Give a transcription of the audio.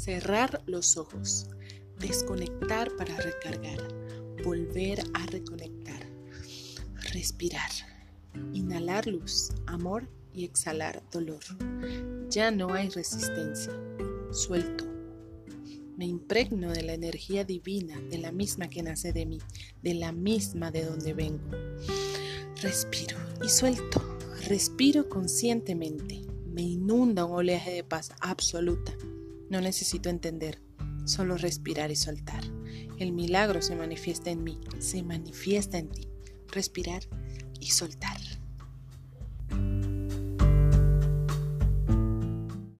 cerrar los ojos, desconectar para recargar, volver a reconectar, respirar, inhalar luz, amor y exhalar dolor. Ya no hay resistencia, suelto. Me impregno de la energía divina, de la misma que nace de mí, de la misma de donde vengo. Respiro y suelto. Respiro conscientemente. Me inunda un oleaje de paz absoluta. No necesito entender, solo respirar y soltar. El milagro se manifiesta en mí, se manifiesta en ti. Respirar y soltar.